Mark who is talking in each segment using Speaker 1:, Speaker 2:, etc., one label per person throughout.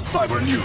Speaker 1: Cyber News.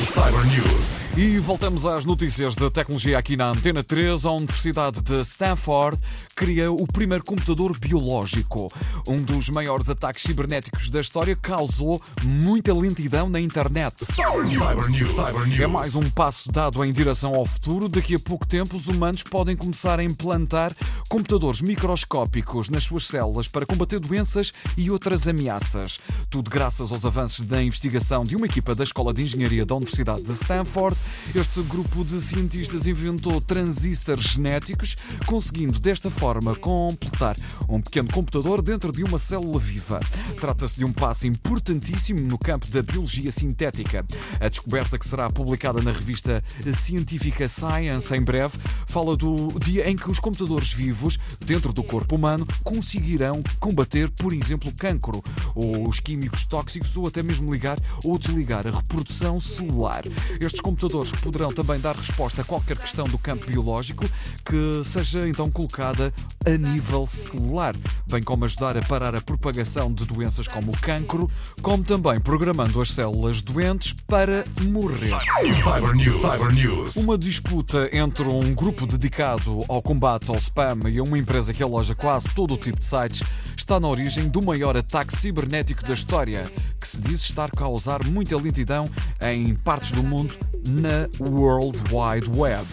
Speaker 1: Cyber News.
Speaker 2: E voltamos às notícias de tecnologia aqui na Antena 3. A Universidade de Stanford cria o primeiro computador biológico. Um dos maiores ataques cibernéticos da história causou muita lentidão na internet.
Speaker 1: Cyber News. Cyber News. Cyber News.
Speaker 2: É mais um passo dado em direção ao futuro. Daqui a pouco tempo, os humanos podem começar a implantar computadores microscópicos nas suas células para combater doenças e outras ameaças. Tudo graças aos avanços da investigação de uma equipa da Escola de Engenharia da Universidade de Stanford. Este grupo de cientistas inventou transistores genéticos, conseguindo desta forma completar um pequeno computador dentro de uma célula viva. Trata-se de um passo importantíssimo no campo da biologia sintética. A descoberta que será publicada na revista científica Science em breve fala do dia em que os computadores vivos dentro do corpo humano conseguirão combater, por exemplo, o cancro, ou os químicos tóxicos, ou até mesmo ligar ou desligar a reprodução celular. Estes computadores poderão também dar resposta a qualquer questão do campo biológico que seja então colocada a nível celular, bem como ajudar a parar a propagação de doenças como o cancro, como também programando as células doentes para morrer.
Speaker 1: Cyber News. Cyber News.
Speaker 2: Uma disputa entre um grupo dedicado ao combate ao spam e uma empresa que aloja quase todo o tipo de sites está na origem do maior ataque cibernético da história, que se diz estar a causar muita lentidão em partes do mundo na World Wide Web.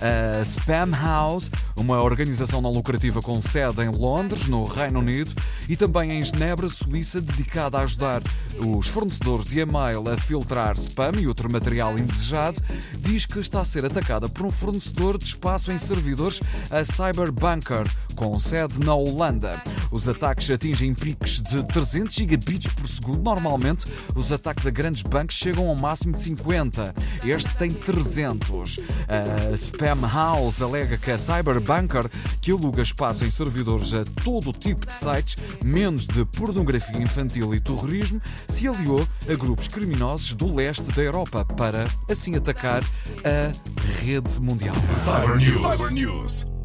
Speaker 2: A Spam House, uma organização não lucrativa com sede em Londres, no Reino Unido, e também em Genebra, Suíça, dedicada a ajudar os fornecedores de e-mail a filtrar spam e outro material indesejado, diz que está a ser atacada por um fornecedor de espaço em servidores, a Cyberbunker, com sede na Holanda. Os ataques atingem picos de 300 gigabits por segundo. Normalmente, os ataques a grandes bancos chegam ao máximo de 50. Este tem 300. A Spam House alega que a Cyberbunker, que aluga espaço em servidores a todo tipo de sites, menos de pornografia infantil e terrorismo, se aliou a grupos criminosos do leste da Europa para assim atacar a rede mundial.
Speaker 1: Cyber News. Cyber News.